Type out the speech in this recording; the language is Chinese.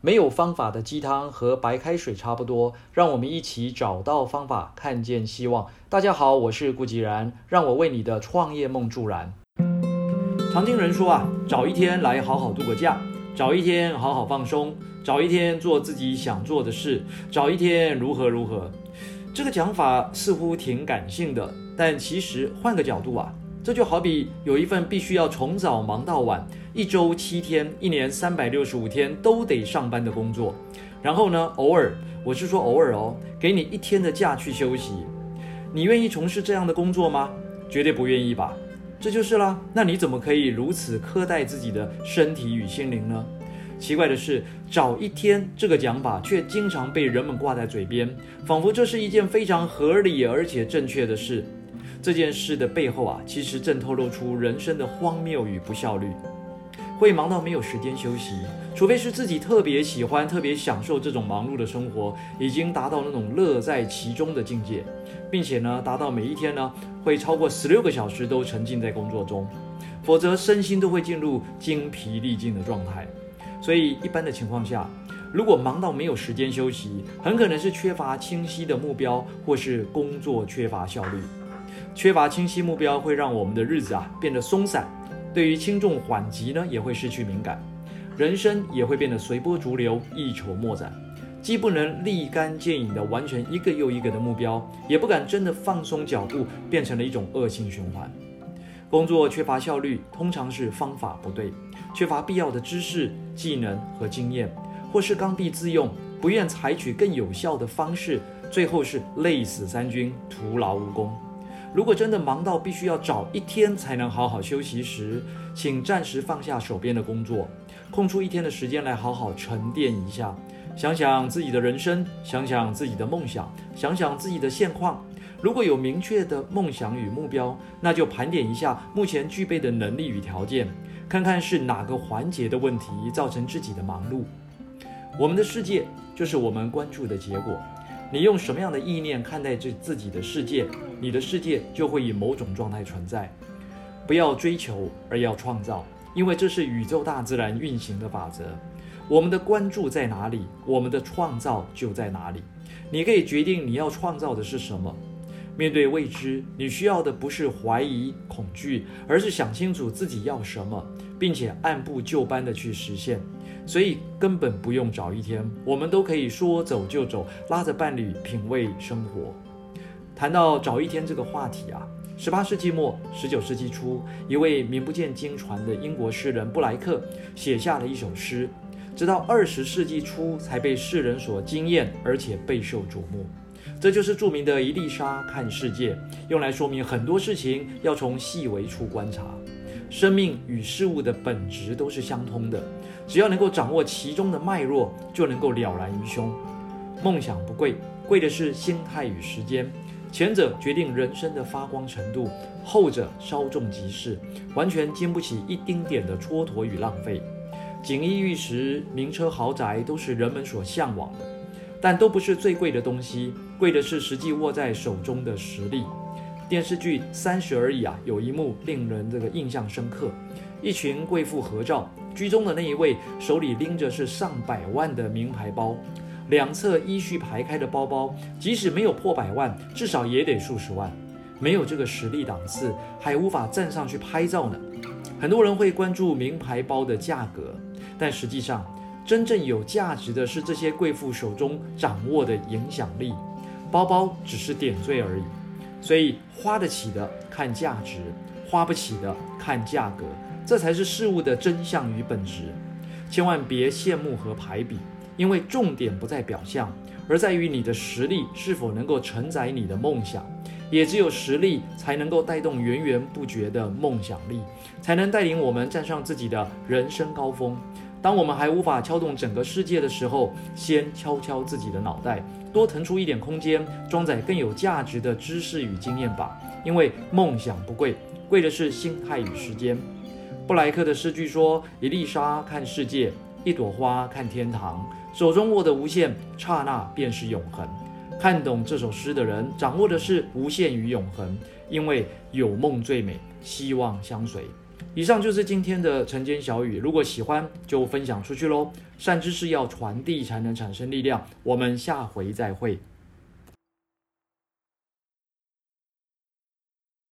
没有方法的鸡汤和白开水差不多，让我们一起找到方法，看见希望。大家好，我是顾吉然，让我为你的创业梦助燃。常听人说啊，找一天来好好度个假，找一天好好放松，找一天做自己想做的事，找一天如何如何。这个讲法似乎挺感性的，但其实换个角度啊。这就好比有一份必须要从早忙到晚，一周七天，一年三百六十五天都得上班的工作。然后呢，偶尔，我是说偶尔哦，给你一天的假去休息。你愿意从事这样的工作吗？绝对不愿意吧。这就是啦。那你怎么可以如此苛待自己的身体与心灵呢？奇怪的是，找一天这个讲法却经常被人们挂在嘴边，仿佛这是一件非常合理而且正确的事。这件事的背后啊，其实正透露出人生的荒谬与不效率。会忙到没有时间休息，除非是自己特别喜欢、特别享受这种忙碌的生活，已经达到那种乐在其中的境界，并且呢，达到每一天呢会超过十六个小时都沉浸在工作中，否则身心都会进入精疲力尽的状态。所以，一般的情况下，如果忙到没有时间休息，很可能是缺乏清晰的目标，或是工作缺乏效率。缺乏清晰目标会让我们的日子啊变得松散，对于轻重缓急呢也会失去敏感，人生也会变得随波逐流、一筹莫展，既不能立竿见影地完成一个又一个的目标，也不敢真的放松脚步，变成了一种恶性循环。工作缺乏效率，通常是方法不对，缺乏必要的知识、技能和经验，或是刚愎自用，不愿采取更有效的方式，最后是累死三军，徒劳无功。如果真的忙到必须要找一天才能好好休息时，请暂时放下手边的工作，空出一天的时间来好好沉淀一下，想想自己的人生，想想自己的梦想，想想自己的现况。如果有明确的梦想与目标，那就盘点一下目前具备的能力与条件，看看是哪个环节的问题造成自己的忙碌。我们的世界就是我们关注的结果。你用什么样的意念看待这自己的世界，你的世界就会以某种状态存在。不要追求，而要创造，因为这是宇宙大自然运行的法则。我们的关注在哪里，我们的创造就在哪里。你可以决定你要创造的是什么。面对未知，你需要的不是怀疑、恐惧，而是想清楚自己要什么，并且按部就班的去实现。所以根本不用找一天，我们都可以说走就走，拉着伴侣品味生活。谈到找一天这个话题啊，十八世纪末、十九世纪初，一位名不见经传的英国诗人布莱克写下了一首诗，直到二十世纪初才被世人所惊艳，而且备受瞩目。这就是著名的伊丽莎看世界，用来说明很多事情要从细微处观察。生命与事物的本质都是相通的，只要能够掌握其中的脉络，就能够了然于胸。梦想不贵，贵的是心态与时间。前者决定人生的发光程度，后者稍纵即逝，完全经不起一丁点的蹉跎与浪费。锦衣玉食、名车豪宅都是人们所向往的，但都不是最贵的东西。贵的是实际握在手中的实力。电视剧《三十而已》啊，有一幕令人这个印象深刻：一群贵妇合照，居中的那一位手里拎着是上百万的名牌包，两侧依序排开的包包，即使没有破百万，至少也得数十万。没有这个实力档次，还无法站上去拍照呢。很多人会关注名牌包的价格，但实际上，真正有价值的是这些贵妇手中掌握的影响力，包包只是点缀而已。所以花得起的看价值，花不起的看价格，这才是事物的真相与本质。千万别羡慕和排比，因为重点不在表象，而在于你的实力是否能够承载你的梦想。也只有实力才能够带动源源不绝的梦想力，才能带领我们站上自己的人生高峰。当我们还无法敲动整个世界的时候，先敲敲自己的脑袋，多腾出一点空间，装载更有价值的知识与经验吧。因为梦想不贵，贵的是心态与时间。布莱克的诗句说：“一粒沙看世界，一朵花看天堂，手中握的无限，刹那便是永恒。”看懂这首诗的人，掌握的是无限与永恒，因为有梦最美，希望相随。以上就是今天的晨间小语，如果喜欢就分享出去喽。善知识要传递才能产生力量。我们下回再会。